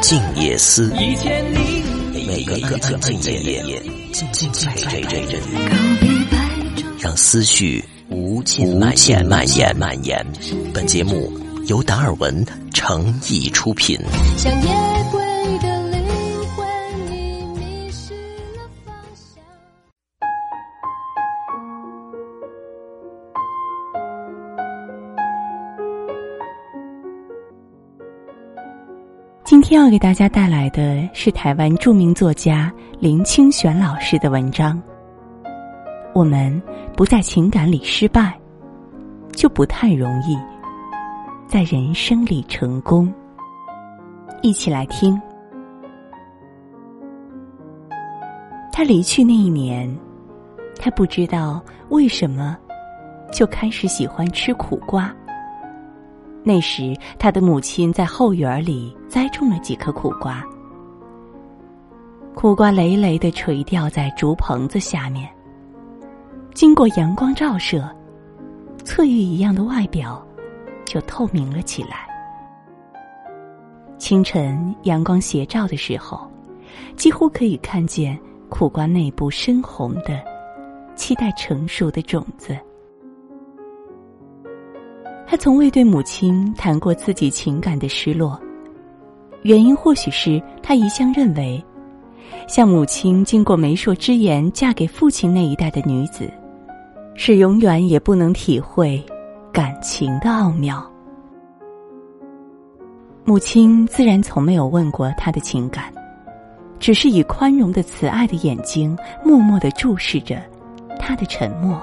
静夜思，每一个安静的夜，静静陪着人，让思绪无尽蔓延蔓延蔓延。本节目由达尔文诚意出品。今天要给大家带来的是台湾著名作家林清玄老师的文章。我们不在情感里失败，就不太容易在人生里成功。一起来听。他离去那一年，他不知道为什么就开始喜欢吃苦瓜。那时，他的母亲在后园里栽种了几棵苦瓜，苦瓜累累的垂吊在竹棚子下面。经过阳光照射，翠玉一样的外表就透明了起来。清晨阳光斜照的时候，几乎可以看见苦瓜内部深红的、期待成熟的种子。他从未对母亲谈过自己情感的失落，原因或许是他一向认为，像母亲经过媒妁之言嫁给父亲那一代的女子，是永远也不能体会感情的奥妙。母亲自然从没有问过他的情感，只是以宽容的慈爱的眼睛默默的注视着他的沉默。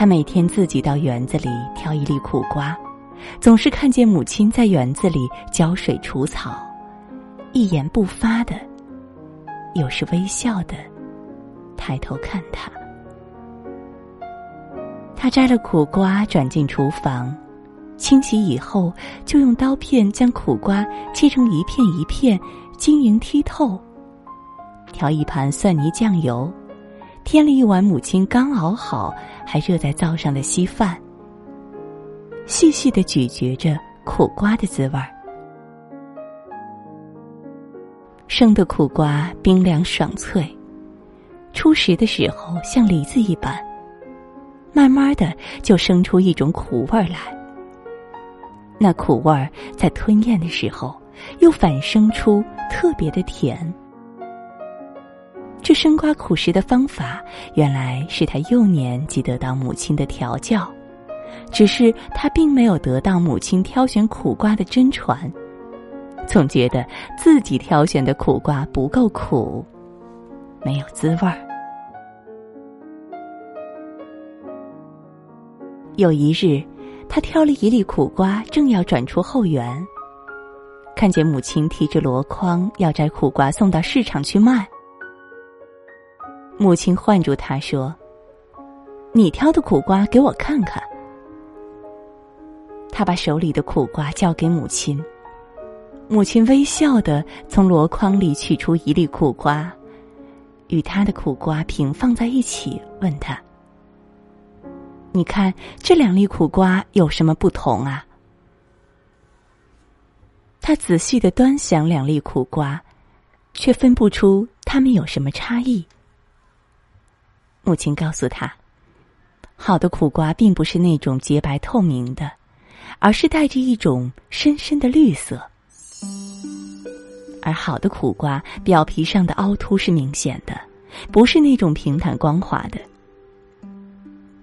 他每天自己到园子里挑一粒苦瓜，总是看见母亲在园子里浇水除草，一言不发的，有时微笑的抬头看他。他摘了苦瓜，转进厨房，清洗以后，就用刀片将苦瓜切成一片一片，晶莹剔透。调一盘蒜泥酱油。添了一碗母亲刚熬好还热在灶上的稀饭，细细的咀嚼着苦瓜的滋味儿。生的苦瓜冰凉爽脆，初食的时候像梨子一般，慢慢的就生出一种苦味儿来。那苦味儿在吞咽的时候，又反生出特别的甜。这生瓜苦食的方法，原来是他幼年即得到母亲的调教，只是他并没有得到母亲挑选苦瓜的真传，总觉得自己挑选的苦瓜不够苦，没有滋味儿。有一日，他挑了一粒苦瓜，正要转出后园，看见母亲提着箩筐要摘苦瓜送到市场去卖。母亲唤住他说：“你挑的苦瓜给我看看。”他把手里的苦瓜交给母亲，母亲微笑的从箩筐里取出一粒苦瓜，与他的苦瓜平放在一起，问他：“你看这两粒苦瓜有什么不同啊？”他仔细的端详两粒苦瓜，却分不出它们有什么差异。母亲告诉他：“好的苦瓜并不是那种洁白透明的，而是带着一种深深的绿色。而好的苦瓜表皮上的凹凸是明显的，不是那种平坦光滑的。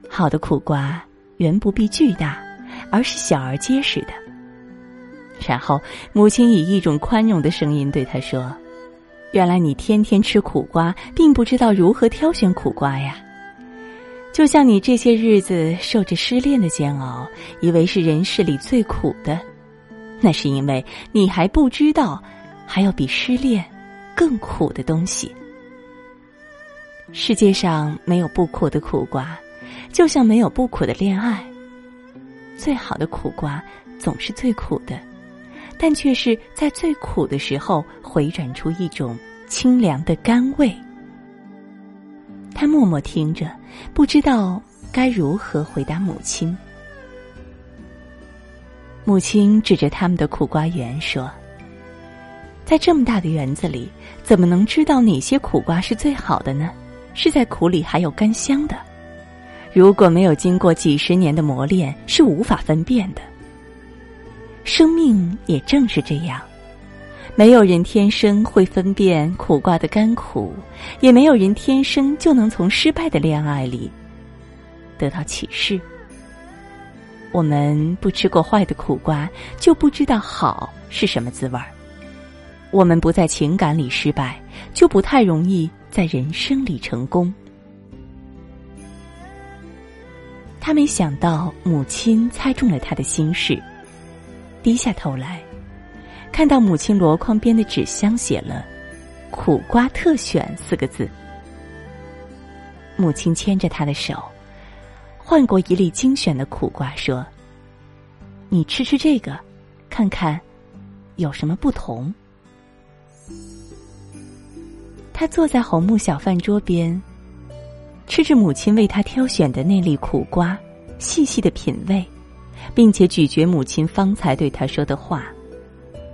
好的苦瓜原不必巨大，而是小而结实的。”然后，母亲以一种宽容的声音对他说。原来你天天吃苦瓜，并不知道如何挑选苦瓜呀。就像你这些日子受着失恋的煎熬，以为是人世里最苦的，那是因为你还不知道，还有比失恋更苦的东西。世界上没有不苦的苦瓜，就像没有不苦的恋爱。最好的苦瓜总是最苦的。但却是在最苦的时候回转出一种清凉的甘味。他默默听着，不知道该如何回答母亲。母亲指着他们的苦瓜园说：“在这么大的园子里，怎么能知道哪些苦瓜是最好的呢？是在苦里还有甘香的。如果没有经过几十年的磨练，是无法分辨的。生命也正是这样。”没有人天生会分辨苦瓜的甘苦，也没有人天生就能从失败的恋爱里得到启示。我们不吃过坏的苦瓜，就不知道好是什么滋味儿。我们不在情感里失败，就不太容易在人生里成功。他没想到母亲猜中了他的心事，低下头来。看到母亲箩筐边的纸箱写了“苦瓜特选”四个字，母亲牵着他的手，换过一粒精选的苦瓜，说：“你吃吃这个，看看有什么不同。”他坐在红木小饭桌边，吃着母亲为他挑选的那粒苦瓜，细细的品味，并且咀嚼母亲方才对他说的话。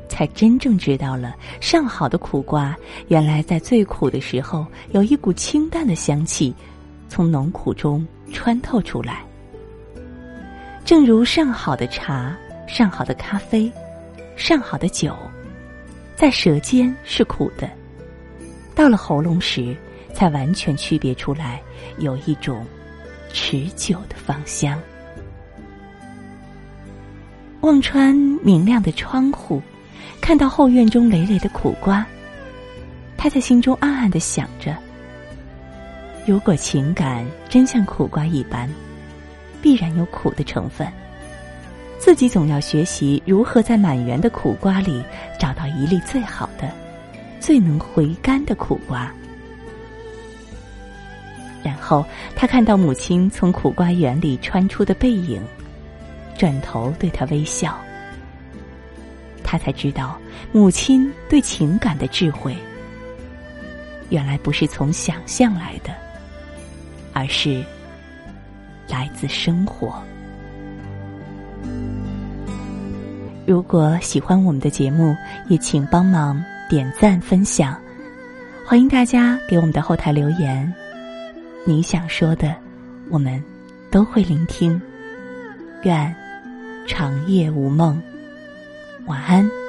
才真正知道了，上好的苦瓜原来在最苦的时候，有一股清淡的香气，从浓苦中穿透出来。正如上好的茶、上好的咖啡、上好的酒，在舌尖是苦的，到了喉咙时，才完全区别出来，有一种持久的芳香。望穿明亮的窗户。看到后院中累累的苦瓜，他在心中暗暗的想着：如果情感真像苦瓜一般，必然有苦的成分。自己总要学习如何在满园的苦瓜里找到一粒最好的、最能回甘的苦瓜。然后他看到母亲从苦瓜园里穿出的背影，转头对他微笑。他才知道，母亲对情感的智慧，原来不是从想象来的，而是来自生活。如果喜欢我们的节目，也请帮忙点赞分享，欢迎大家给我们的后台留言，你想说的，我们都会聆听。愿长夜无梦。晚安。